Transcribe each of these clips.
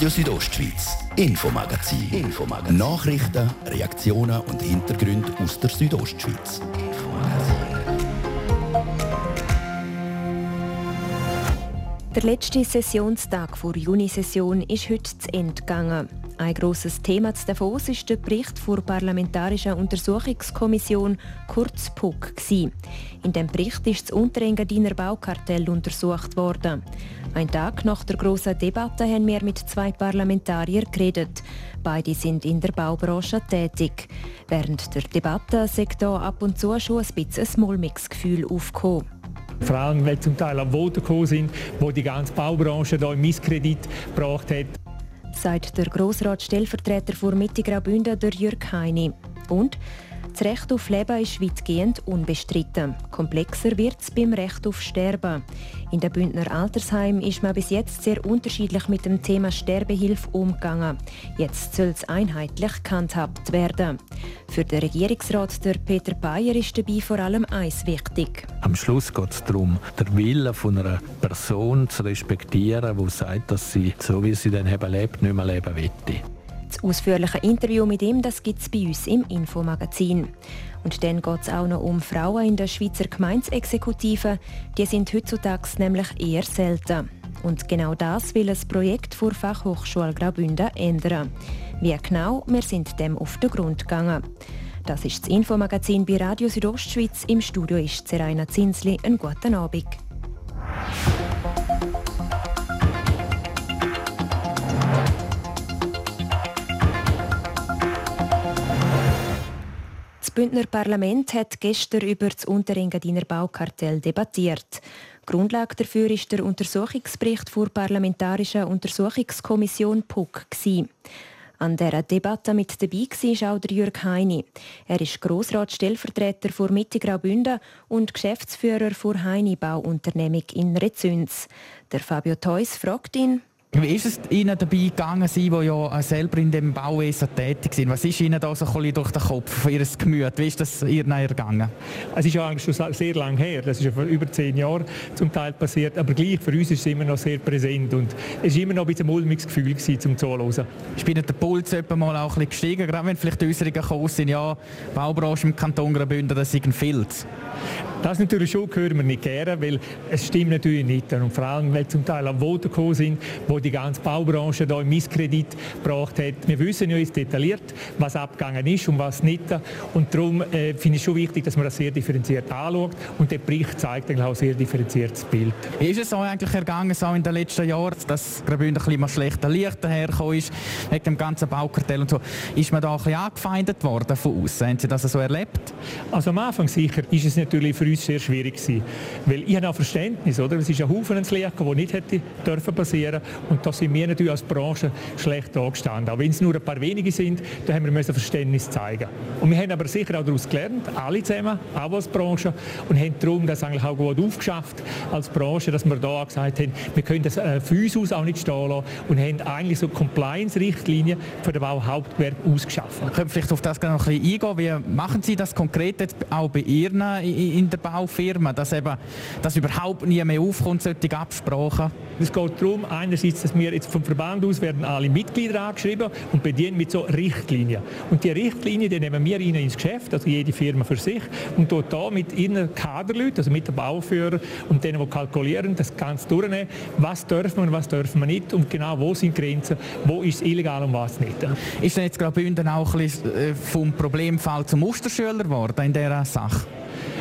Radio Südostschweiz, Infomagazin. Infomagazin. Nachrichten, Reaktionen und Hintergründe aus der Südostschweiz. Der letzte Sessionstag vor Junisession ist heute zu Ende gegangen. Ein grosses Thema zu Davos ist der Bericht der Parlamentarischen Untersuchungskommission, kurz PUC. In dem Bericht ist das Unterengadiner Baukartell untersucht worden. Ein Tag nach der grossen Debatte haben wir mit zwei Parlamentariern geredet. Beide sind in der Baubranche tätig. Während der Debatte sagt hier ab und zu schon ein bisschen ein mulmiges Gefühl aufgekommen. Vor allem, weil zum Teil am Voten gekommen sind, wo die ganze Baubranche hier im Misskredit gebracht hat sagt der Grossrat-Stellvertreter vor Mitte Graubünden, der Jürg Heini. Und das Recht auf Leben ist weitgehend unbestritten. Komplexer wird es beim Recht auf Sterben. In der Bündner Altersheim ist man bis jetzt sehr unterschiedlich mit dem Thema Sterbehilfe umgegangen. Jetzt soll es einheitlich gehandhabt werden. Für den Regierungsrat der Peter Bayer ist dabei vor allem eins wichtig. Am Schluss geht es darum, den Willen von einer Person zu respektieren, die sagt, dass sie, so wie sie dann lebt, nicht mehr leben will. Das ausführliche Interview mit ihm gibt es bei uns im Infomagazin. Und dann geht es auch noch um Frauen in der Schweizer Gemeinsexekutive. Die sind heutzutage nämlich eher selten. Und genau das will das Projekt der Fachhochschule Graubünden ändern. Wie genau, wir sind dem auf den Grund gegangen. Das ist das Infomagazin bei Radio Südostschweiz. Im Studio ist Seraina Zinsli. Einen guten Abend. Das Bündner Parlament hat gestern über das Unterengadiner Baukartell debattiert. Grundlage dafür ist der Untersuchungsbericht der Parlamentarischen Untersuchungskommission PUC. An dieser Debatte mit dabei war auch der Jürg Heini. Er ist Grossratsstellvertreter vor Mitte Graubünden und Geschäftsführer vor Heini Bauunternehmung in Rezüns. Der Fabio Theus fragt ihn, wie ist es Ihnen dabei gegangen, Sie, die ja selber in dem Bauwesen tätig sind? Was ist Ihnen da so ein durch den Kopf, für Ihr Gemüt? Wie ist das Ihnen ergangen? Es ist ja eigentlich schon sehr lange her. Das ist ja vor über zehn Jahren zum Teil passiert. Aber gleich, für uns ist es immer noch sehr präsent. Und es war immer noch ein bisschen ein mulmiges Gefühl gewesen, zum Zuhören. Ist bei der Puls mal auch ein bisschen gestiegen, gerade wenn vielleicht Äußerungen gekommen sind, ja, Baubranche im Kanton Graubünden, das ist ein Filz? Das natürlich schon hören wir nicht gerne, weil es stimmt natürlich nicht. Und vor allem, weil zum Teil am Voten gekommen sind, wo die ganze Baubranche da im Misskredit gebracht hat. Wir wissen ja jetzt detailliert, was abgegangen ist und was nicht. Und darum äh, finde ich schon wichtig, dass man das sehr differenziert anschaut. Und der Bericht zeigt eigentlich auch ein sehr differenziertes Bild. Wie ist es so eigentlich ergangen, so in den letzten Jahren, dass Graubünden ein bisschen schlechter Licht dahergekommen ist, wegen dem ganzen Baukartell und so. Ist man da ein bisschen angefeindet worden von außen? Haben Sie das so erlebt? Also am Anfang sicher ist es natürlich für uns sehr schwierig gewesen. Weil ich habe auch Verständnis, oder? Es ist ein Haufen ins Licht der nicht hätte dürfen passieren Und da sind wir natürlich als Branche schlecht angestanden. Auch wenn es nur ein paar wenige sind, da haben wir müssen Verständnis zeigen. Und wir haben aber sicher auch daraus gelernt, alle zusammen, auch als Branche, und haben darum das eigentlich auch gut aufgeschafft als Branche, dass wir da gesagt haben, wir können das äh, für uns aus auch nicht stehen lassen und haben eigentlich so Compliance-Richtlinien für den Bauhauptgewerbe ausgeschafft. Können wir vielleicht auf das noch ein bisschen eingehen? Wie machen Sie das konkret jetzt auch bei Ihren in der Baufirma, dass eben dass überhaupt nie mehr aufkommt, solche Absprachen? Es geht darum, einerseits, dass wir jetzt vom Verband aus werden alle Mitglieder angeschrieben und bedienen mit so Richtlinien. Und die Richtlinien, die nehmen wir rein ins Geschäft, also jede Firma für sich, und dort da mit ihren Kaderleuten, also mit den Bauführern und denen, die kalkulieren, das Ganze durchnehmen, was dürfen wir und was dürfen wir nicht und genau wo sind Grenzen, wo ist es illegal und was nicht. Ist denn jetzt Graubünden auch ein bisschen äh, vom Problemfall zum Musterschüler geworden in dieser Sache?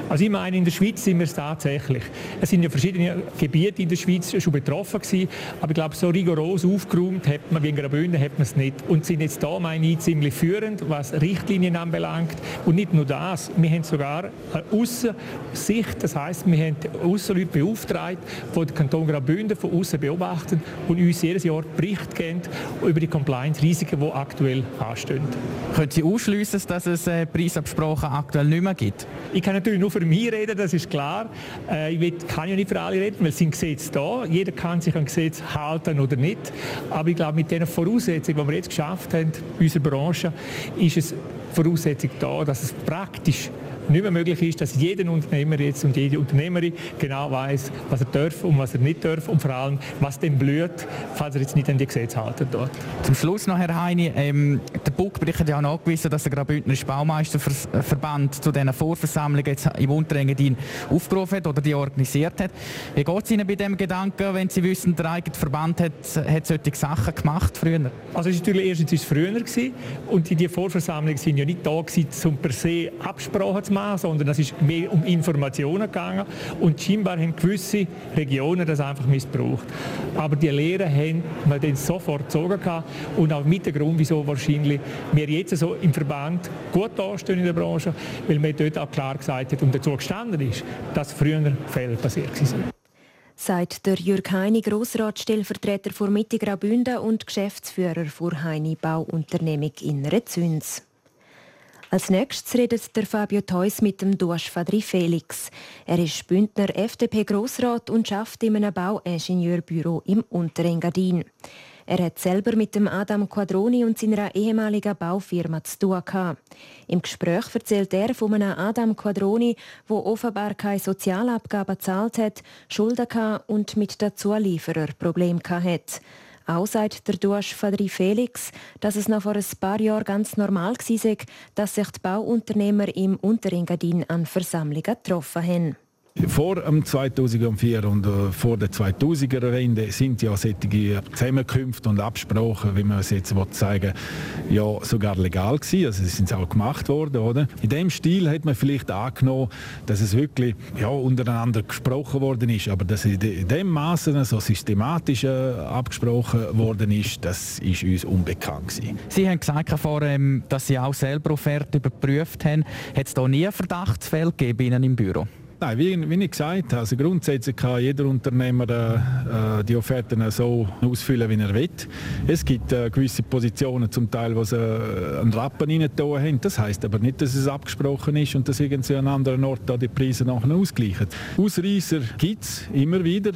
Also ich meine, in der Schweiz sind wir es tatsächlich. Es sind ja verschiedene Gebiete in der Schweiz schon betroffen gewesen, aber ich glaube, so rigoros aufgeräumt hat man wie in Graubünden hat man es nicht. Und sind jetzt da, meine ich, ziemlich führend, was Richtlinien anbelangt. Und nicht nur das, wir haben sogar eine Aussicht, das heißt, wir haben Aussenleute beauftragt, die den Kanton Graubünden von außen beobachten und uns jedes Jahr Bericht geben über die Compliance-Risiken, die aktuell anstehen. Können Sie ausschließen, dass es äh, Preisabsprachen aktuell nicht mehr gibt? Ich kann natürlich nur für mich reden, das ist klar. Äh, ich kann ja nicht für alle reden, weil es sind Gesetze da. Jeder kann sich an Gesetz halten oder nicht. Aber ich glaube, mit den Voraussetzungen, die wir jetzt geschafft haben, in unserer Branche, ist es Voraussetzung da, dass es praktisch nicht mehr möglich ist, dass jeder Unternehmer jetzt und jede Unternehmerin genau weiß, was er darf und was er nicht darf und vor allem, was dem blüht, falls er jetzt nicht an die Gesetze halten dort. Zum Schluss noch, Herr Heini, ähm, der Buckbericht hat ja auch nachgewiesen, dass der Graubündnerische Baumeisterverband zu diesen Vorversammlungen jetzt im Unterengadin aufgerufen hat oder die organisiert hat. Wie geht es Ihnen bei dem Gedanken, wenn Sie wissen, der eigene Verband hat, hat solche Sachen gemacht früher? Also es ist natürlich erstens ist es früher gewesen, und die Vorversammlungen sind ja nicht da gewesen, um per se Absprachen zu machen, sondern es ist mehr um Informationen gegangen und scheinbar haben gewisse Regionen das einfach missbraucht. Aber die Lehren haben wir dann sofort gezogen und auch mit dem Grund, wieso wahrscheinlich wir jetzt so im Verband gut dastehen in der Branche, weil man dort auch klar gesagt hat und dazu gestanden ist, dass früher Fälle passiert sind sagt der Jürg Heini, Grossratsstellvertreter vor Mitte Graubünden und Geschäftsführer vor Heini Bauunternehmung in Rezüns. Als nächstes redet der Fabio Theus mit dem Duasch Fadri Felix. Er ist Bündner FDP-Grossrat und schafft in einem Bauingenieurbüro im Unterengadin. Er hat selber mit dem Adam Quadroni und seiner ehemaligen Baufirma zu tun gehabt. Im Gespräch erzählt er von einem Adam Quadroni, wo offenbar keine Sozialabgaben gezahlt hat, Schulden hatte und mit den Zulieferern Probleme hatte. Auch sagt der Duasch Fadri Felix, dass es noch vor ein paar Jahren ganz normal war, dass sich die Bauunternehmer im Unterengadin an Versammlungen getroffen haben. Vor dem 2004 und äh, vor der 2000er Wende sind ja solche Zusammenkünfte und Absprachen, wie man es jetzt sagen ja sogar legal gewesen. Also sie sind auch gemacht worden, oder? In dem Stil hat man vielleicht angenommen, dass es wirklich ja, untereinander gesprochen worden ist, aber dass in dem Maße so systematisch äh, abgesprochen worden ist, das ist uns unbekannt gewesen. Sie haben gesagt vorhin, dass Sie auch selber Offerte überprüft haben. Hat es da nie Verdachtsfälle gegeben Ihnen im Büro? Nein, wie, wie ich gesagt habe, also grundsätzlich kann jeder Unternehmer äh, die Offerten so ausfüllen, wie er will. Es gibt äh, gewisse Positionen, zum Teil, wo sie äh, einen Rappen rein haben. Das heißt aber nicht, dass es abgesprochen ist und dass irgendwie an anderen Ort die Preise nachher ausgleichen. Ausreißer gibt es immer wieder.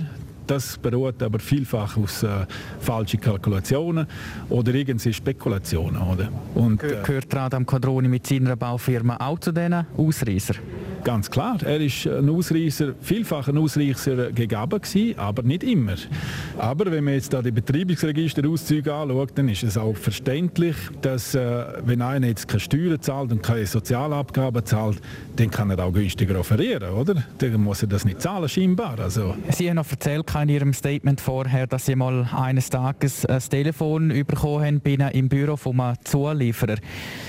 Das beruht aber vielfach aus äh, falschen Kalkulationen oder irgendwie Spekulationen. Oder? Und, äh, Gehört Radam Quadroni mit seiner Baufirma auch zu diesen Ausreißern? Ganz klar, er ist ein Ausreißer, vielfach ein Ausreißer gegeben gewesen, aber nicht immer. Aber wenn man jetzt da die Betriebsregisterauszüge anschaut, dann ist es auch verständlich, dass äh, wenn einer jetzt keine Steuern zahlt und keine Sozialabgaben zahlt, dann kann er auch günstiger offerieren, oder? Dann muss er das nicht zahlen, scheinbar. Also. Sie haben noch erzählt in Ihrem Statement vorher, dass Sie mal eines Tages ein Telefon bekommen haben im Büro von einem Zulieferer.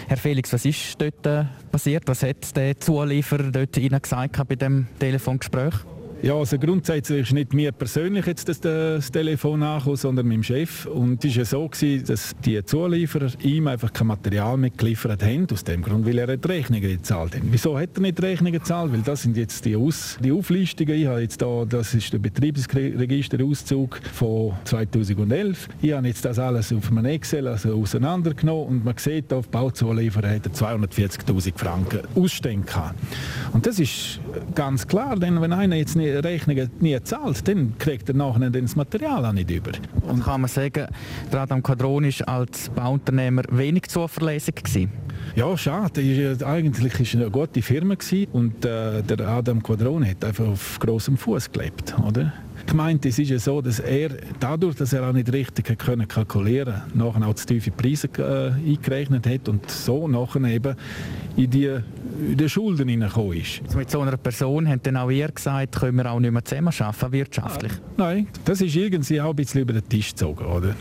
Herr Felix, was ist dort äh, passiert? Was hat der Zulieferer dort Ihnen gesagt bei dem Telefongespräch? Ja, also grundsätzlich ist nicht mir persönlich jetzt das, das Telefon angekommen, sondern meinem Chef. Und es war ja so, gewesen, dass die Zulieferer ihm einfach kein Material mehr geliefert haben, aus dem Grund, weil er die Rechnungen gezahlt hat. Wieso hat er nicht Rechnungen gezahlt? Weil das sind jetzt die, Aus die Auflistungen. Ich habe jetzt da, das ist der Betriebsregisterauszug von 2011. Ich habe jetzt das alles auf einem Excel also auseinandergenommen und man sieht, auf Bauzulieferer hat er 240'000 Franken Ausstände gehabt. Und das ist ganz klar, denn wenn einer jetzt nicht Rechnungen nie zahlt, dann kriegt er nachher das Material auch nicht über. Und kann man sagen, der Adam Quadron war als Bauunternehmer wenig zuverlässig gewesen? Ja, schade. Eigentlich war es eine gute Firma gewesen und äh, der Adam Quadron hat einfach auf großem Fuß gelebt, oder? Gemeint, es ist ja so, dass er dadurch, dass er auch nicht richtig können kalkulieren konnte, nachher auch zu tiefe Preise äh, eingerechnet hat und so nachher eben in die, in die Schulden hineingekommen ist. Also mit so einer Person hat dann auch ihr gesagt, können wir auch nicht mehr zusammen arbeiten, wirtschaftlich? Äh, nein, das ist irgendwie auch ein bisschen über den Tisch gezogen, oder?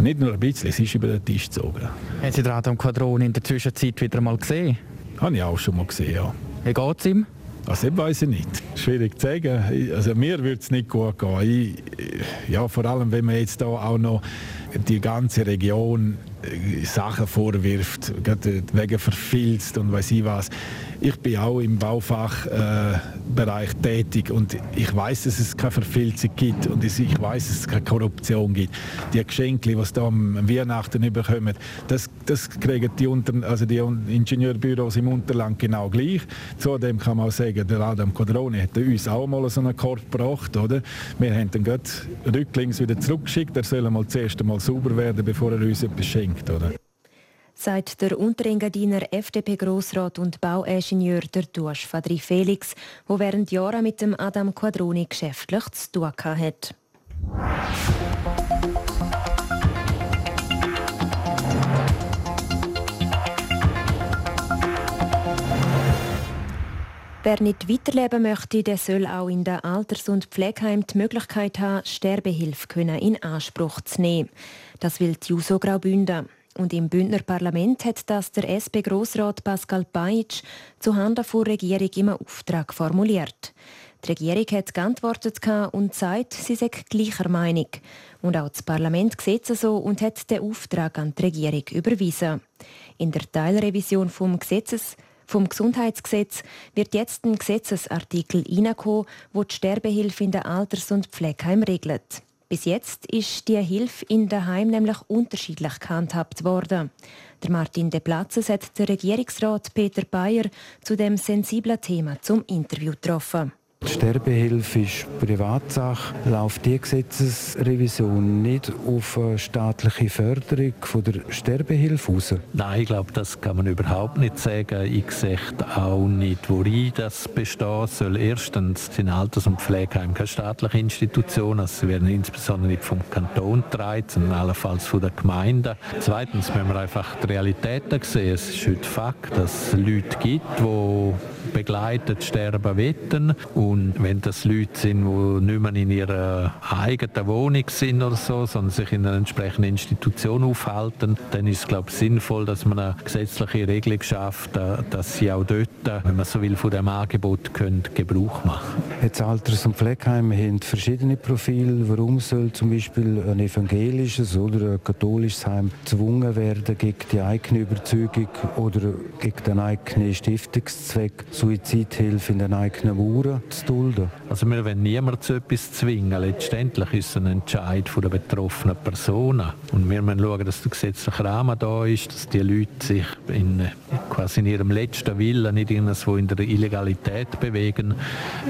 Nicht nur ein bisschen, es ist über den Tisch gezogen. Haben Sie den Adam Quadron in der Zwischenzeit wieder mal gesehen? Habe ich auch schon mal gesehen, ja. Wie geht es ihm? Also das weiß ich nicht. Schwierig zu sagen. Also mir würde es nicht gut gehen. Ich, ja, vor allem, wenn man jetzt da auch noch die ganze Region äh, Sachen vorwirft, wegen verfilzt und weiß ich was. Ich bin auch im Baufachbereich äh, tätig und ich weiß, dass es keine Verfilzung gibt und ich weiß, dass es keine Korruption gibt. Die Geschenke, die da am Weihnachten bekommen, das, das kriegen die, Unter also die Ingenieurbüros im Unterland genau gleich. Zudem kann man auch sagen, der Adam Quadroni hat uns auch mal so einen Korb gebracht. Oder? Wir haben ihn rücklings wieder zurückgeschickt. Er soll mal zuerst einmal sauber werden, bevor er uns etwas schenkt. Oder? Sagt der Unterengadiner FDP-Grossrat und Bauingenieur der Duasch Fadri Felix, der während Jahren mit dem Adam Quadroni geschäftlich zu tun hat. Wer nicht weiterleben möchte, der soll auch in der Alters- und Pflegeheim die Möglichkeit haben, Sterbehilfe in Anspruch zu nehmen. Das will die JUSO Graubünden. Und im Bündner Parlament hat das der SP-Grossrat Pascal Paitsch zuhanden der Regierung im Auftrag formuliert. Die Regierung hat geantwortet und sagt, sie sei gleicher Meinung. Und auch das Parlament sieht es so und hat den Auftrag an die Regierung überwiesen. In der Teilrevision vom Gesetzes vom Gesundheitsgesetz wird jetzt ein Gesetzesartikel hineinkommen, wo die Sterbehilfe in der Alters- und Pflegeheim regelt. Bis jetzt ist die Hilfe in der Heim nämlich unterschiedlich gehandhabt worden. Der Martin De Platzes hat der Regierungsrat Peter Bayer zu dem sensiblen Thema zum Interview getroffen. Die Sterbehilfe ist Privatsache. Läuft die Gesetzesrevision nicht auf eine staatliche Förderung von der Sterbehilfe raus? Nein, ich glaube, das kann man überhaupt nicht sagen. Ich sehe auch nicht, worin das bestehen soll. Erstens sind Alters- und Pflegeheime keine staatliche Institution. Also sie werden insbesondere nicht vom Kanton getragen, sondern allenfalls von der Gemeinde. Zweitens müssen wir einfach die Realitäten sehen. Es ist heute Fakt, dass es Leute gibt, die begleitet sterben wollen. Und wenn das Leute sind, die nicht mehr in ihrer eigenen Wohnung sind oder so, sondern sich in einer entsprechenden Institution aufhalten, dann ist es glaube ich, sinnvoll, dass man eine gesetzliche Regelung schafft, äh, dass sie auch dort, äh, wenn man so will, von dem Angebot können, Gebrauch machen Jetzt Alters- und Pflegeheime haben verschiedene Profile. Warum soll zum Beispiel ein evangelisches oder ein katholisches Heim gezwungen werden, gegen die eigene Überzeugung oder gegen den eigenen Stiftungszweck Suizidhilfe in den eigenen Mauern zu dulden? Also wir wollen niemand zu etwas zwingen. Letztendlich ist es ein Entscheid der betroffenen Personen. Und wir müssen schauen, dass der gesetzliche Rahmen da ist, dass die Leute sich in, quasi in ihrem letzten Willen nicht irgendwo in der Illegalität bewegen.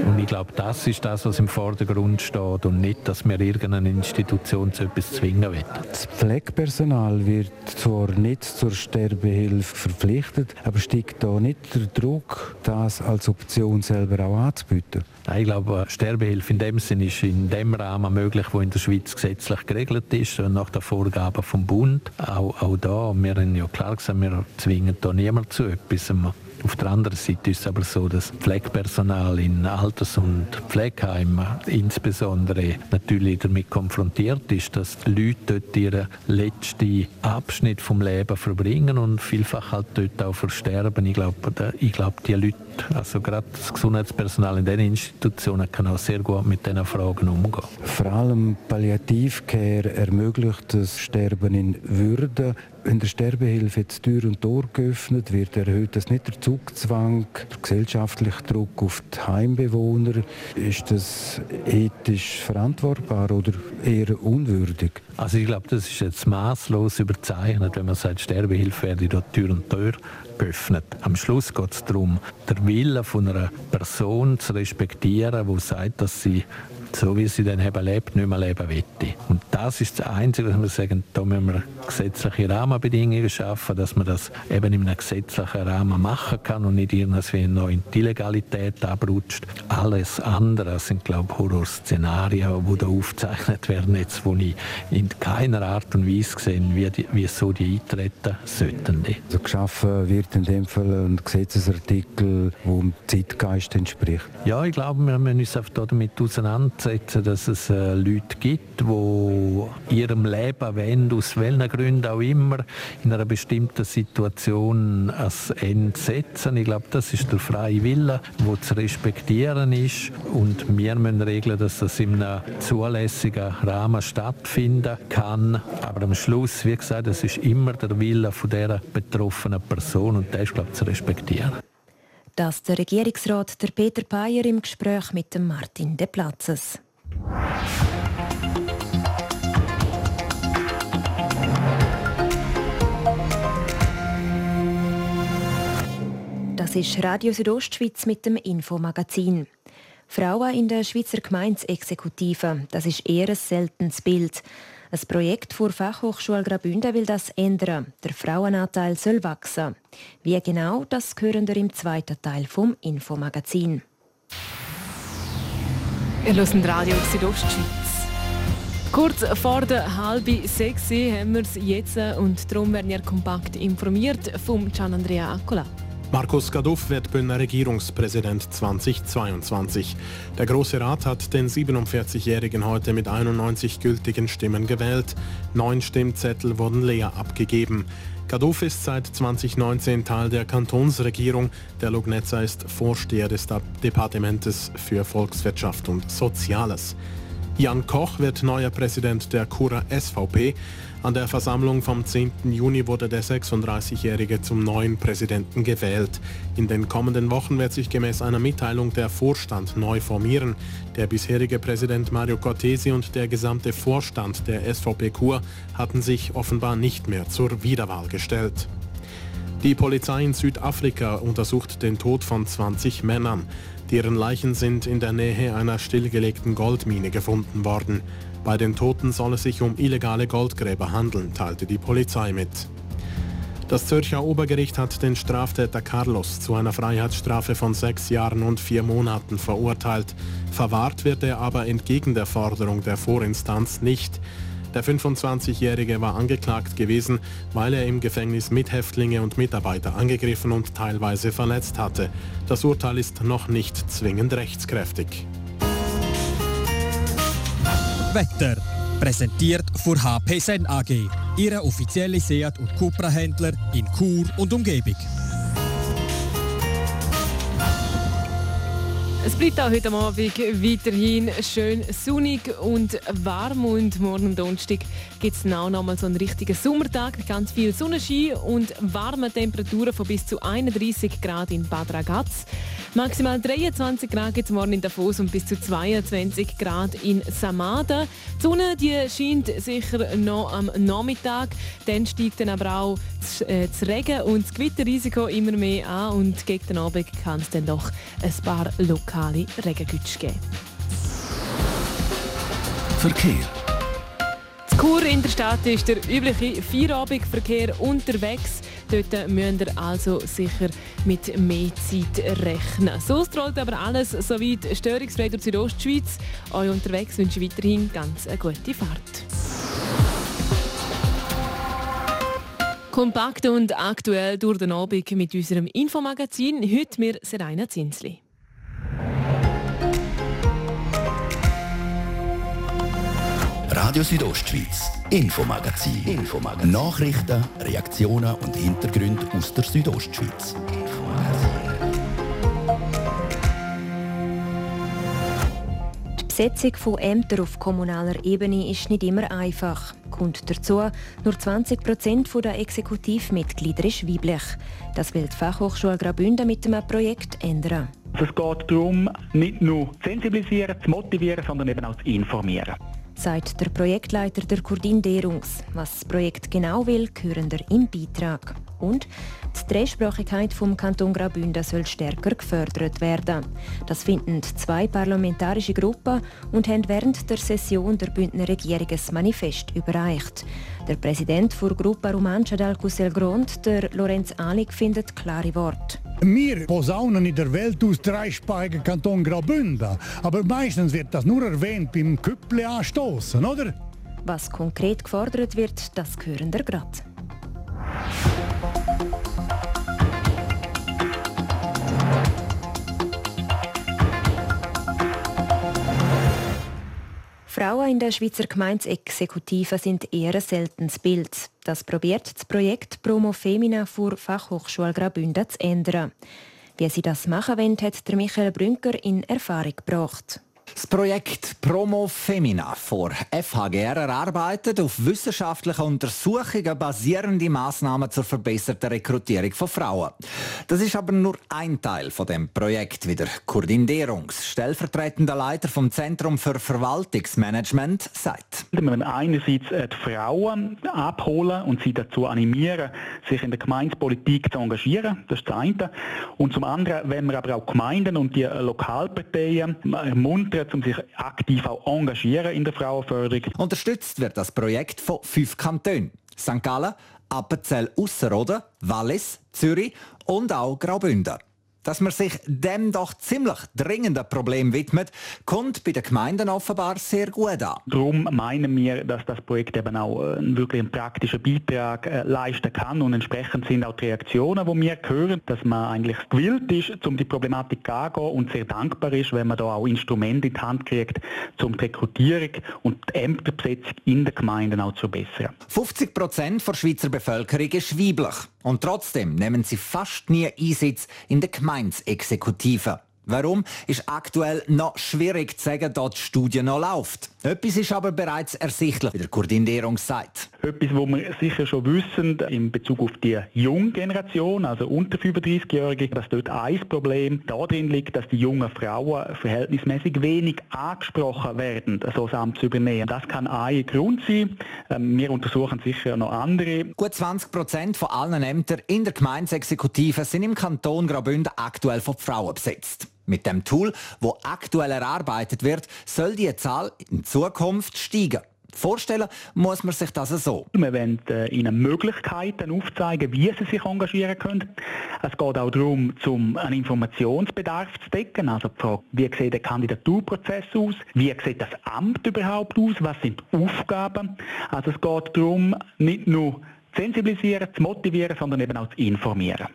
Und ich glaube, das ist das, was im Vordergrund steht und nicht, dass wir irgendeine Institution zu etwas zwingen wollen. Das Pflegepersonal wird zwar nicht zur Sterbehilfe verpflichtet, aber steigt da nicht der Druck, das als Option selber auch anzubieten? Ich glaube, Sterbehilfe in dem Sinne ist in dem Rahmen möglich, wo in der Schweiz gesetzlich geregelt ist, nach den Vorgaben vom Bund. Auch, auch da, wir haben ja klar gesagt, wir zwingen da niemand zu etwas. Auf der anderen Seite ist es aber so, dass Pflegepersonal in Alters- und Pflegeheimen insbesondere natürlich damit konfrontiert ist, dass die Leute dort ihren letzten Abschnitt vom Leben verbringen und vielfach halt dort auch versterben. Ich glaube, ich glaube die Leute, also gerade das Gesundheitspersonal in diesen Institutionen kann auch sehr gut mit diesen Fragen umgehen. Vor allem Palliativcare ermöglicht das Sterben in Würde. Wenn der Sterbehilfe jetzt Tür und Tor geöffnet wird, erhöht das nicht der Zugzwang, der gesellschaftliche Druck auf die Heimbewohner. Ist das ethisch verantwortbar oder eher unwürdig? Also ich glaube, das ist jetzt maßlos überzeichnet, wenn man sagt, Sterbehilfe werde durch Tür und Tür geöffnet. Am Schluss geht es darum, der Wille von einer Person zu respektieren, die sagt, dass sie so wie sie dann eben lebt, nicht mehr leben will. Und das ist das Einzige, was wir sagen, da müssen wir gesetzliche Rahmenbedingungen schaffen, dass man das eben in einem gesetzlichen Rahmen machen kann und nicht irgendwie noch in die Illegalität abrutscht. Alles andere sind, glaube ich, Horrorszenarien, die da aufgezeichnet werden, jetzt, wo ich in keiner Art und Weise gesehen wie, die, wie so die eintreten sollten. Also geschaffen wird in dem Fall ein Gesetzesartikel, der dem Zeitgeist entspricht? Ja, ich glaube, wir müssen uns einfach damit auseinandersetzen, dass es äh, Leute gibt, die ihrem Leben wollen, aus welchen Gründen auch immer, in einer bestimmten Situation ein Ende setzen. Ich glaube, das ist der freie Wille, der zu respektieren ist. Und wir müssen regeln, dass das in einem zulässigen Rahmen stattfinden kann. Aber am Schluss, wie gesagt, es ist immer der Wille von der betroffenen Person und der ist, glaube ich, zu respektieren. Das der Regierungsrat der Peter Payer im Gespräch mit dem Martin De Platzes. Das ist Radio Südostschweiz mit dem Infomagazin. Frauen in der Schweizer Gemeinsexekutive, das ist eher ein seltenes Bild. Ein Projekt der Fachhochschule Graubünden will das ändern. Der Frauenanteil soll wachsen. Wie genau, das hören wir im zweiten Teil vom Infomagazin. Ihr hört Radio Südostschweiz. Kurz vor der halben sechs haben wir es jetzt und darum werden wir kompakt informiert vom Gian Andrea Accola. Markus Gaduff wird Bündner Regierungspräsident 2022. Der Große Rat hat den 47-Jährigen heute mit 91 gültigen Stimmen gewählt. Neun Stimmzettel wurden leer abgegeben. Gaduff ist seit 2019 Teil der Kantonsregierung. Der Lugnetzer ist Vorsteher des Departementes für Volkswirtschaft und Soziales. Jan Koch wird neuer Präsident der Cura SVP. An der Versammlung vom 10. Juni wurde der 36-Jährige zum neuen Präsidenten gewählt. In den kommenden Wochen wird sich gemäß einer Mitteilung der Vorstand neu formieren. Der bisherige Präsident Mario Cortesi und der gesamte Vorstand der SVP Kur hatten sich offenbar nicht mehr zur Wiederwahl gestellt. Die Polizei in Südafrika untersucht den Tod von 20 Männern. Deren Leichen sind in der Nähe einer stillgelegten Goldmine gefunden worden. Bei den Toten soll es sich um illegale Goldgräber handeln, teilte die Polizei mit. Das Zürcher Obergericht hat den Straftäter Carlos zu einer Freiheitsstrafe von sechs Jahren und vier Monaten verurteilt. Verwahrt wird er aber entgegen der Forderung der Vorinstanz nicht. Der 25-Jährige war angeklagt gewesen, weil er im Gefängnis Mithäftlinge und Mitarbeiter angegriffen und teilweise verletzt hatte. Das Urteil ist noch nicht zwingend rechtskräftig. Wetter präsentiert von HP Sen AG, Ihre offizielle Seat- und Cupra-Händler in Chur und Umgebung. Es bleibt auch heute Abend weiterhin schön sonnig und warm und morgen Donnerstag gibt es auch noch mal so einen richtigen Sommertag, ganz viel Sonnenschein und warme Temperaturen von bis zu 31 Grad in Bad Ragaz. Maximal 23 Grad gibt es morgen in Davos und bis zu 22 Grad in Samada. Die Sonne die scheint sicher noch am Nachmittag, dann steigt dann aber auch das, äh, das Regen und das Gewitterrisiko immer mehr an und gegen den Abend kann es dann doch ein paar lokale Regengütsch geben. Verkehr. Chur in der Stadt ist der übliche Feierabendverkehr unterwegs. Dort müsst ihr also sicher mit mehr Zeit rechnen. So rollt aber alles soweit störungsfrei durch Südostschweiz. Euch unterwegs wünsche ich weiterhin ganz eine gute Fahrt. Kompakt und aktuell durch den Abend mit unserem Infomagazin. Heute mir Serena Zinsli. Radio Südostschweiz, Infomagazin. Infomagazin. Nachrichten, Reaktionen und Hintergründe aus der Südostschweiz. Die Besetzung von Ämtern auf kommunaler Ebene ist nicht immer einfach. Kommt dazu, nur 20 Prozent der Exekutivmitglieder ist weiblich. Das will die Fachhochschule Graubünden mit einem Projekt ändern. Also es geht darum, nicht nur zu sensibilisieren, zu motivieren, sondern eben auch zu informieren sagt der Projektleiter der Kurdin Derungs. Was das Projekt genau will, hören wir im Beitrag. Und die Dreisprachigkeit vom Kanton Graubünden soll stärker gefördert werden. Das finden zwei parlamentarische Gruppen und haben während der Session der Bündner Regierung ein Manifest überreicht. Der Präsident der Gruppe Romancia d'Alcusel Grond, der Lorenz Ahlig, findet klare Worte. Wir posaunen in der Welt aus dreisprachigen Kanton Graubünden, aber meistens wird das nur erwähnt beim Küpple anstoßen, oder? Was konkret gefordert wird, das hören wir gerade. Frauen in der Schweizer Gemeinsexekutive sind eher ein seltenes Bild. Das probiert das Projekt Promo Femina vor Fachhochschule Graubünden zu ändern. Wie sie das machen wollen, hat der Michael Brünker in Erfahrung gebracht. Das Projekt Promo Femina vor FHGR erarbeitet auf wissenschaftlichen Untersuchungen basierende Maßnahmen zur verbesserten Rekrutierung von Frauen. Das ist aber nur ein Teil von dem Projekt, wie der Kurdin Derungs, stellvertretender Leiter vom Zentrum für Verwaltungsmanagement, sagt. Wir müssen einerseits äh, die Frauen abholen und sie dazu animieren, sich in der Gemeindepolitik zu engagieren. Das ist das eine. Und zum anderen wenn wir aber auch Gemeinden und die Lokalparteien ermuntern, um sich aktiv auch engagieren in der Frauenförderung. Unterstützt wird das Projekt von fünf Kantonen. St. Gallen, Appenzell Ausserrhoden, Wallis, Zürich und auch Graubünden. Dass man sich dem doch ziemlich dringenden Problem widmet, kommt bei den Gemeinden offenbar sehr gut an. Darum meinen wir, dass das Projekt eben auch äh, einen wirklich einen praktischen Beitrag äh, leisten kann und entsprechend sind auch die Reaktionen, die wir hören, dass man eigentlich gewillt ist, um die Problematik anzugehen und sehr dankbar ist, wenn man da auch Instrumente in die Hand kriegt, um die Rekrutierung und die Ämterbesetzung in den Gemeinden auch zu verbessern. 50 Prozent der Schweizer Bevölkerung ist weiblich. Und trotzdem nehmen sie fast nie Einsitz in der Gemeinsexekutive. Warum ist aktuell noch schwierig zu sagen, da die Studie noch läuft. Etwas ist aber bereits ersichtlich, wie der Koordinierung sagt. Etwas, was wir sicher schon wissen in Bezug auf die junge Generation, also unter 35-Jährige, dass dort ein Problem darin liegt, dass die jungen Frauen verhältnismäßig wenig angesprochen werden, so das Amt zu übernehmen. Das kann ein Grund sein. Ähm, wir untersuchen sicher noch andere. Gut 20 Prozent von allen Ämtern in der Gemeinsexekutive sind im Kanton Graubünden aktuell von Frauen besetzt. Mit dem Tool, wo aktuell erarbeitet wird, soll die Zahl in Zukunft steigen. Vorstellen muss man sich das so. Wir wollen äh, ihnen Möglichkeiten aufzeigen, wie sie sich engagieren können. Es geht auch darum, zum einen Informationsbedarf zu decken. Also die Frage, wie sieht der Kandidaturprozess aus? Wie sieht das Amt überhaupt aus? Was sind die Aufgaben? Also es geht darum, nicht nur zu sensibilisieren, zu motivieren, sondern eben auch zu informieren.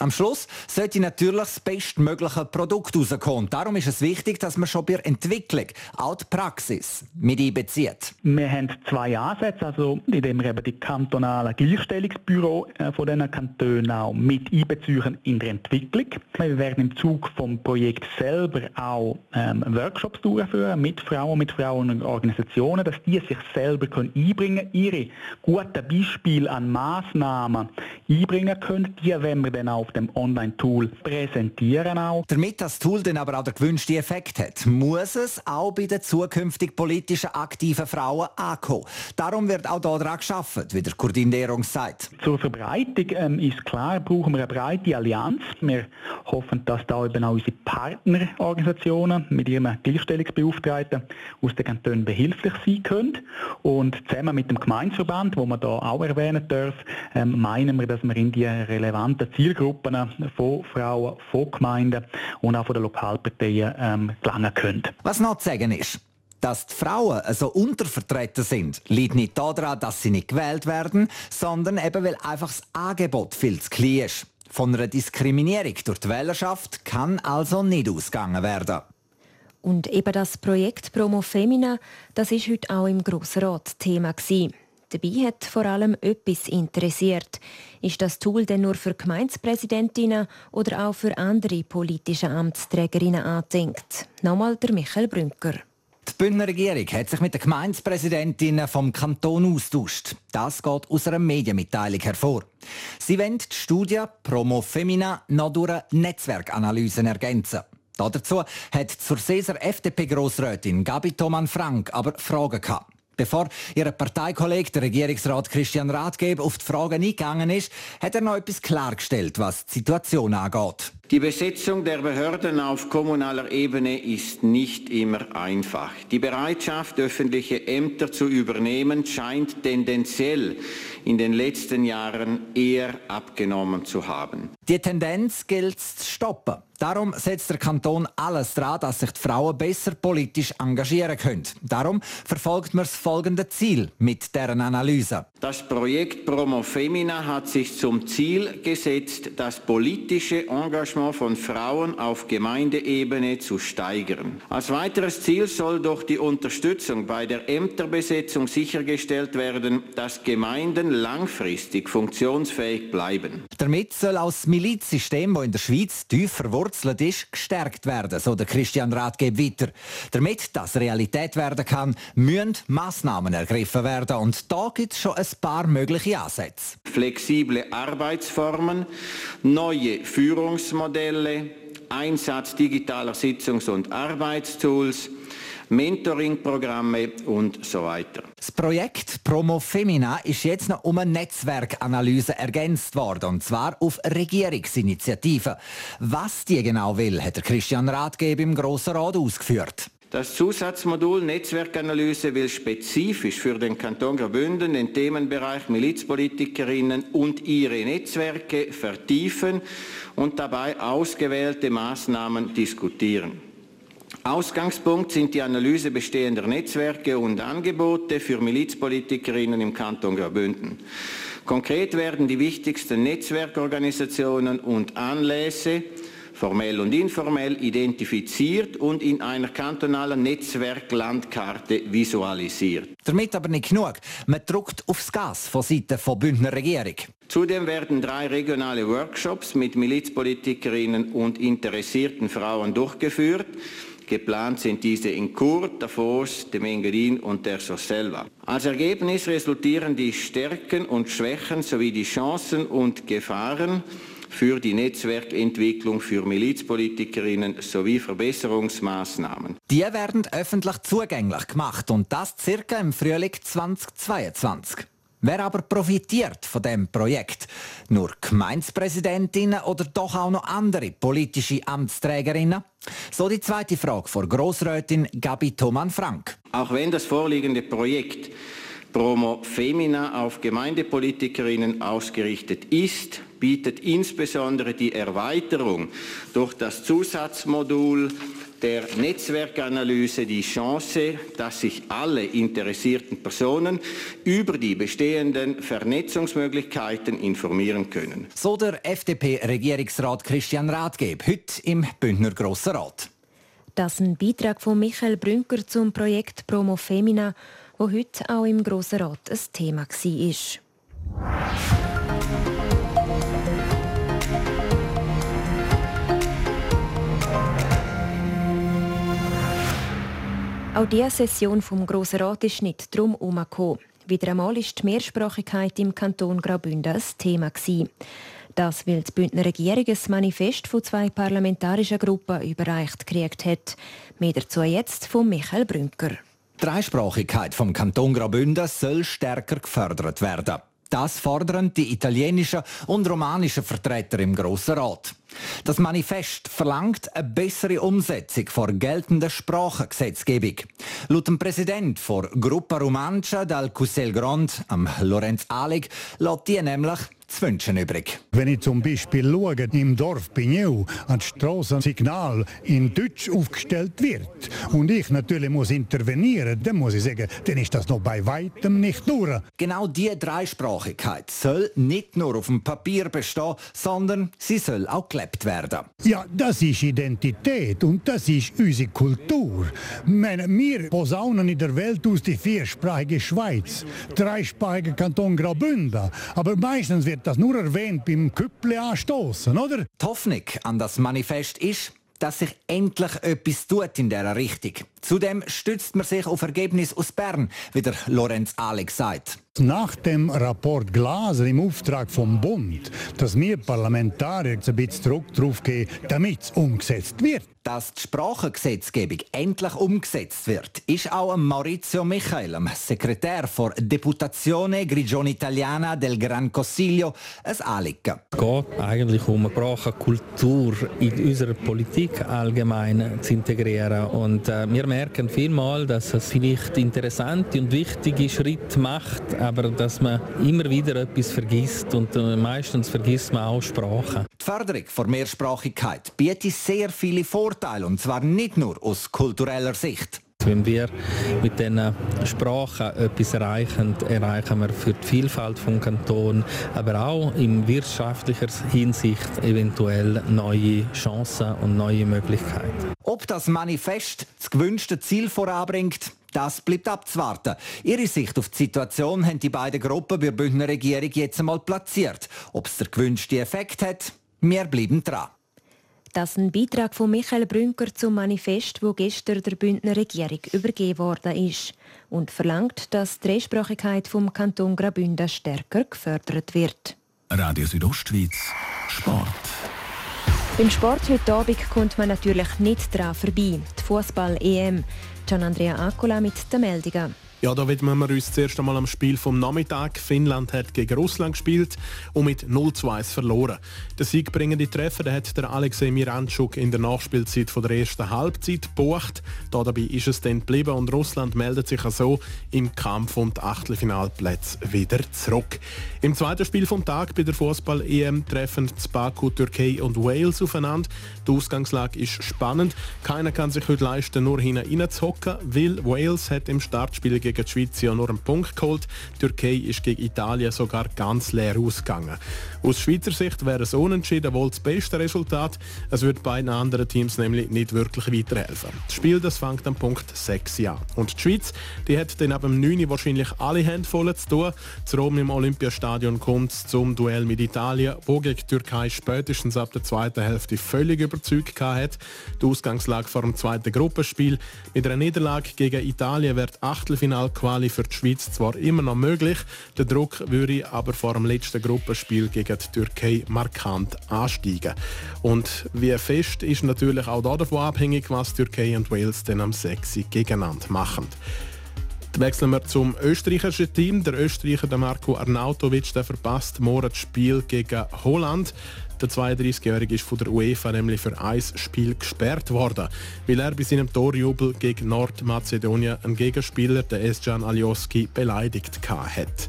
Am Schluss sollte natürlich das bestmögliche Produkt rauskommen. Darum ist es wichtig, dass man schon bei der Entwicklung auch die Praxis mit einbezieht. Wir haben zwei Ansätze, also indem wir eben die kantonalen Gleichstellungsbüro äh, von diesen Kantonen auch mit einbeziehen in der Entwicklung. Wir werden im Zug vom Projekt selber auch ähm, Workshops durchführen mit Frauen, mit Frauen und Organisationen, dass die sich selber können einbringen ihre guten Beispiele an Massnahmen einbringen können. Die werden wir dann auch auf dem Online-Tool präsentieren auch. Damit das Tool dann aber auch den gewünschten Effekt hat, muss es auch bei den zukünftig politischen aktiven Frauen ankommen. Darum wird auch daran geschaffen, wie der Koordinierung sagt. Zur Verbreitung ähm, ist klar, brauchen wir eine breite Allianz. Wir hoffen, dass da eben auch unsere Partnerorganisationen mit ihren Gleichstellungsbeauftragten aus den Kantonen behilflich sein können. Und zusammen mit dem Gemeindeverband, wo man da auch erwähnen darf, ähm, meinen wir, dass wir in die relevanten Zielgruppen Gruppen von Frauen, von Gemeinden und auch von den Lokalparteien ähm, gelangen können. Was noch zu sagen ist, dass die Frauen so untervertreten sind, liegt nicht daran, dass sie nicht gewählt werden, sondern eben weil einfach das Angebot viel zu klein ist. Von einer Diskriminierung durch die Wählerschaft kann also nicht ausgegangen werden. Und eben das Projekt Promo Femina, das ist heute auch im Grossen Rat Thema gewesen. Dabei hat vor allem etwas interessiert. Ist das Tool denn nur für Gemeindepräsidentinnen oder auch für andere politische Amtsträgerinnen angedenkt? Nochmal der Michael Brünker. Die Bündner Regierung hat sich mit den Gemeindepräsidentinnen vom Kanton austauscht. Das geht aus einer Medienmitteilung hervor. Sie wollen die Studie Promo Femina noch durch Netzwerkanalysen ergänzen. Dazu hat zur Caesar FDP-Grossrätin Gabi Thoman Frank aber Fragen gehabt. Bevor Ihr Parteikollege, der Regierungsrat Christian Rathgeb, auf die Fragen eingegangen ist, hat er noch etwas klargestellt, was die Situation angeht. Die Besetzung der Behörden auf kommunaler Ebene ist nicht immer einfach. Die Bereitschaft, öffentliche Ämter zu übernehmen, scheint tendenziell in den letzten Jahren eher abgenommen zu haben. Die Tendenz gilt zu stoppen. Darum setzt der Kanton alles daran, dass sich die Frauen besser politisch engagieren können. Darum verfolgt man das folgende Ziel mit deren Analyse. Das Projekt Promo Femina hat sich zum Ziel gesetzt, das politische Engagement von Frauen auf Gemeindeebene zu steigern. Als weiteres Ziel soll durch die Unterstützung bei der Ämterbesetzung sichergestellt werden, dass Gemeinden langfristig funktionsfähig bleiben. Damit soll das Milizsystem, das in der Schweiz tief verwurzelt ist, gestärkt werden, so der Christian Rathgeb weiter. Damit das Realität werden kann, müssen Massnahmen ergriffen werden. Und da gibt es schon ein paar mögliche Ansätze. Flexible Arbeitsformen, neue Führungsmodelle, Einsatz digitaler Sitzungs- und Arbeitstools, Mentoring-Programme und so weiter. Das Projekt Promo Femina ist jetzt noch um eine Netzwerkanalyse ergänzt worden, und zwar auf Regierungsinitiative. Was die genau will, hat der Christian Ratgeber im Grossen Rat ausgeführt. Das Zusatzmodul Netzwerkanalyse will spezifisch für den Kanton Graubünden den Themenbereich Milizpolitikerinnen und ihre Netzwerke vertiefen und dabei ausgewählte Maßnahmen diskutieren. Ausgangspunkt sind die Analyse bestehender Netzwerke und Angebote für Milizpolitikerinnen im Kanton Graubünden. Konkret werden die wichtigsten Netzwerkorganisationen und Anlässe formell und informell identifiziert und in einer kantonalen Netzwerklandkarte visualisiert. Damit aber nicht genug. Man drückt aufs Gas von Seiten der Bündner Regierung. Zudem werden drei regionale Workshops mit Milizpolitikerinnen und interessierten Frauen durchgeführt. Geplant sind diese in Kurt, Davos, dem Engadin und der Soselva. Als Ergebnis resultieren die Stärken und Schwächen sowie die Chancen und Gefahren für die Netzwerkentwicklung für Milizpolitikerinnen sowie Verbesserungsmaßnahmen. Die werden öffentlich zugänglich gemacht und das circa im Frühling 2022. Wer aber profitiert von dem Projekt? Nur Gemeindepräsidentinnen oder doch auch noch andere politische Amtsträgerinnen? So die zweite Frage vor Grossrätin Gabi Thoman Frank. Auch wenn das vorliegende Projekt Promo Femina auf Gemeindepolitikerinnen ausgerichtet ist, bietet insbesondere die Erweiterung durch das Zusatzmodul der Netzwerkanalyse die Chance, dass sich alle interessierten Personen über die bestehenden Vernetzungsmöglichkeiten informieren können. So der FDP-Regierungsrat Christian Rathgeb heute im Bündner Grossen Rat. Das ist ein Beitrag von Michael Brünker zum Projekt Promo Femina, wo heute auch im Grossen Rat ein Thema war. Auch diese Session vom Grossen Rat ist nicht drum herumgekommen. Wieder einmal ist die Mehrsprachigkeit im Kanton Graubünden ein Thema. Das, weil die Bündner Regierung ein Manifest von zwei parlamentarischen Gruppen überreicht gekriegt hat. Mehr dazu jetzt von Michael Brünker. Die Dreisprachigkeit vom Kanton Graubünden soll stärker gefördert werden. Das fordern die italienischen und romanischen Vertreter im Grossen Rat. Das Manifest verlangt eine bessere Umsetzung vor geltender Sprachengesetzgebung. Laut dem Präsident der Gruppa Romancia dal Cusel Grand, am Lorenz Alig, lässt die nämlich zu wünschen übrig. Wenn ich zum Beispiel schaue, im Dorf Pigneu ein Straßensignal in Deutsch aufgestellt wird und ich natürlich muss intervenieren, dann muss ich sagen, dann ist das noch bei weitem nicht durch. Genau diese Dreisprachigkeit soll nicht nur auf dem Papier bestehen, sondern sie soll auch gelebt werden. Ja, das ist Identität und das ist unsere Kultur. Meine, wir posaunen in der Welt aus die viersprachige Schweiz, dreisprachige Kanton Graubünden, aber meistens wird das nur erwähnt beim Küpple anstoßen, oder? Die Hoffnung an das Manifest ist, dass sich endlich etwas tut in dieser Richtung. Zudem stützt man sich auf Ergebnisse aus Bern, wie der Lorenz Alex sagt. Nach dem Rapport Glaser im Auftrag vom Bund, dass wir Parlamentarier ein bisschen Druck drauf geben, damit es umgesetzt wird. Dass die Sprachengesetzgebung endlich umgesetzt wird, ist auch Maurizio Michael, Sekretär der Deputazione Grigione Italiana del Gran Consiglio, ein Anliegen. Es geht eigentlich um eine Sprachenkultur in unserer Politik allgemein zu integrieren. Und äh, wir merken vielmal, dass es vielleicht interessante und wichtige Schritte macht, aber dass man immer wieder etwas vergisst und äh, meistens vergisst man auch Sprache. Die Förderung von Mehrsprachigkeit bietet sehr viele Vorteile und zwar nicht nur aus kultureller Sicht. Wenn wir mit diesen Sprachen etwas erreichen, erreichen wir für die Vielfalt des Kanton, aber auch in wirtschaftlicher Hinsicht eventuell neue Chancen und neue Möglichkeiten. Ob das Manifest das gewünschte Ziel voranbringt, das bleibt abzuwarten. Ihre Sicht auf die Situation haben die beiden Gruppen bei der Bündner Regierung jetzt einmal platziert. Ob es der gewünschte Effekt hat, wir bleiben dran. Das ist ein Beitrag von Michael Brünker zum Manifest, wo gestern der Bündner Regierung übergeben worden ist und verlangt, dass die Dreisprachigkeit vom Kanton Graubünden stärker gefördert wird. Radio Südostschweiz Sport. Beim Sport heute Abend kommt man natürlich nicht daran vorbei. Die Fußball-EM. Gian Andrea Akola mit den Meldungen. Ja, da widmen wir uns zuerst einmal am Spiel vom Nachmittag. Finnland hat gegen Russland gespielt und mit 0 zu 1 verloren. Der siegbringende Treffer den hat der Alexei Miranchuk in der Nachspielzeit von der ersten Halbzeit gebucht. Da dabei ist es dann geblieben und Russland meldet sich also im Kampf um die Achtelfinalplätze wieder zurück. Im zweiten Spiel vom Tag bei der Fußball-EM treffen Baku, Türkei und Wales aufeinander. Die Ausgangslage ist spannend. Keiner kann sich heute leisten, nur hinein reinzuhocken, weil Wales hat im Startspiel gegen die Schweiz ja nur einen Punkt geholt. Die Türkei ist gegen Italien sogar ganz leer ausgegangen. Aus Schweizer Sicht wäre es unentschieden wohl das beste Resultat. Es wird beiden anderen Teams nämlich nicht wirklich weiterhelfen. Das Spiel das fängt am Punkt 6 an. Und die Schweiz die hat dann ab dem 9 wahrscheinlich alle Hände voll zu tun. Zu Rom im Olympiastadion kommt es zum Duell mit Italien, wo gegen die Türkei spätestens ab der zweiten Hälfte völlig überzeugt hat. Die Ausgangslage vor dem zweiten Gruppenspiel. Mit einer Niederlage gegen Italien wird Achtelfinale Finalquali für die Schweiz zwar immer noch möglich, der Druck würde aber vor dem letzten Gruppenspiel gegen die Türkei markant ansteigen. Und wie fest ist natürlich auch davon abhängig, was Türkei und Wales dann am 6. gegeneinander machen. Wechseln wir zum österreichischen Team. Der Österreicher Marco Arnautovic der verpasst morgen das Spiel gegen Holland. Der 32-Jährige ist von der UEFA nämlich für ein Spiel gesperrt worden, weil er bei seinem Torjubel gegen Nordmazedonien einen Gegenspieler, den Esjan Alioski, beleidigt hat.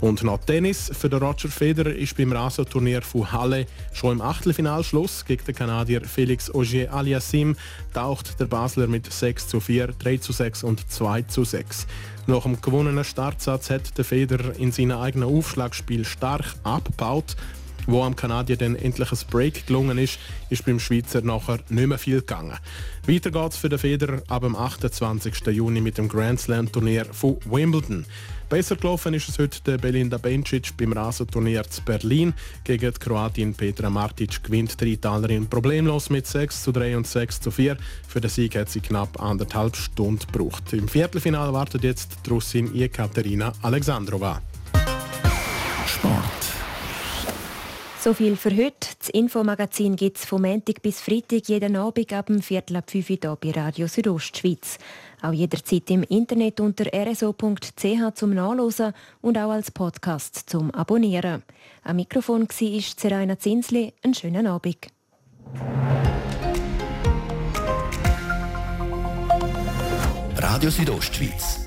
Und noch Tennis. Für den Roger Federer ist beim Rasenturnier von Halle schon im Achtelfinalschluss gegen den Kanadier Felix Auger Aliassim taucht der Basler mit 6 zu 4, 3 zu 6 und 2 zu 6. Nach dem gewonnenen Startsatz hat der Federer in seinem eigenen Aufschlagspiel stark abgebaut wo am Kanadier dann endlich ein Break gelungen ist, ist beim Schweizer nachher nicht mehr viel gegangen. Weiter geht's für den Federer ab dem 28. Juni mit dem Grand Slam Turnier von Wimbledon. Besser gelaufen ist es heute der Belinda Bencic beim Rasenturnier zu Berlin. Gegen die Kroatin Petra Martic gewinnt die Italierin problemlos mit 6 zu 3 und 6 zu 4. Für den Sieg hat sie knapp anderthalb Stunden gebraucht. Im Viertelfinale wartet jetzt die Russin Ekaterina Alexandrova. Sport. So viel für heute. Das Infomagazin gibt es vom Montag bis Freitag jeden Abend ab dem Viertel ab 5 Uhr bei Radio Südostschweiz. Auch jederzeit im Internet unter rso.ch zum Nachlesen und auch als Podcast zum Abonnieren. Am Mikrofon war Seraina Zinsli. Einen schönen Abend. Radio Südostschweiz,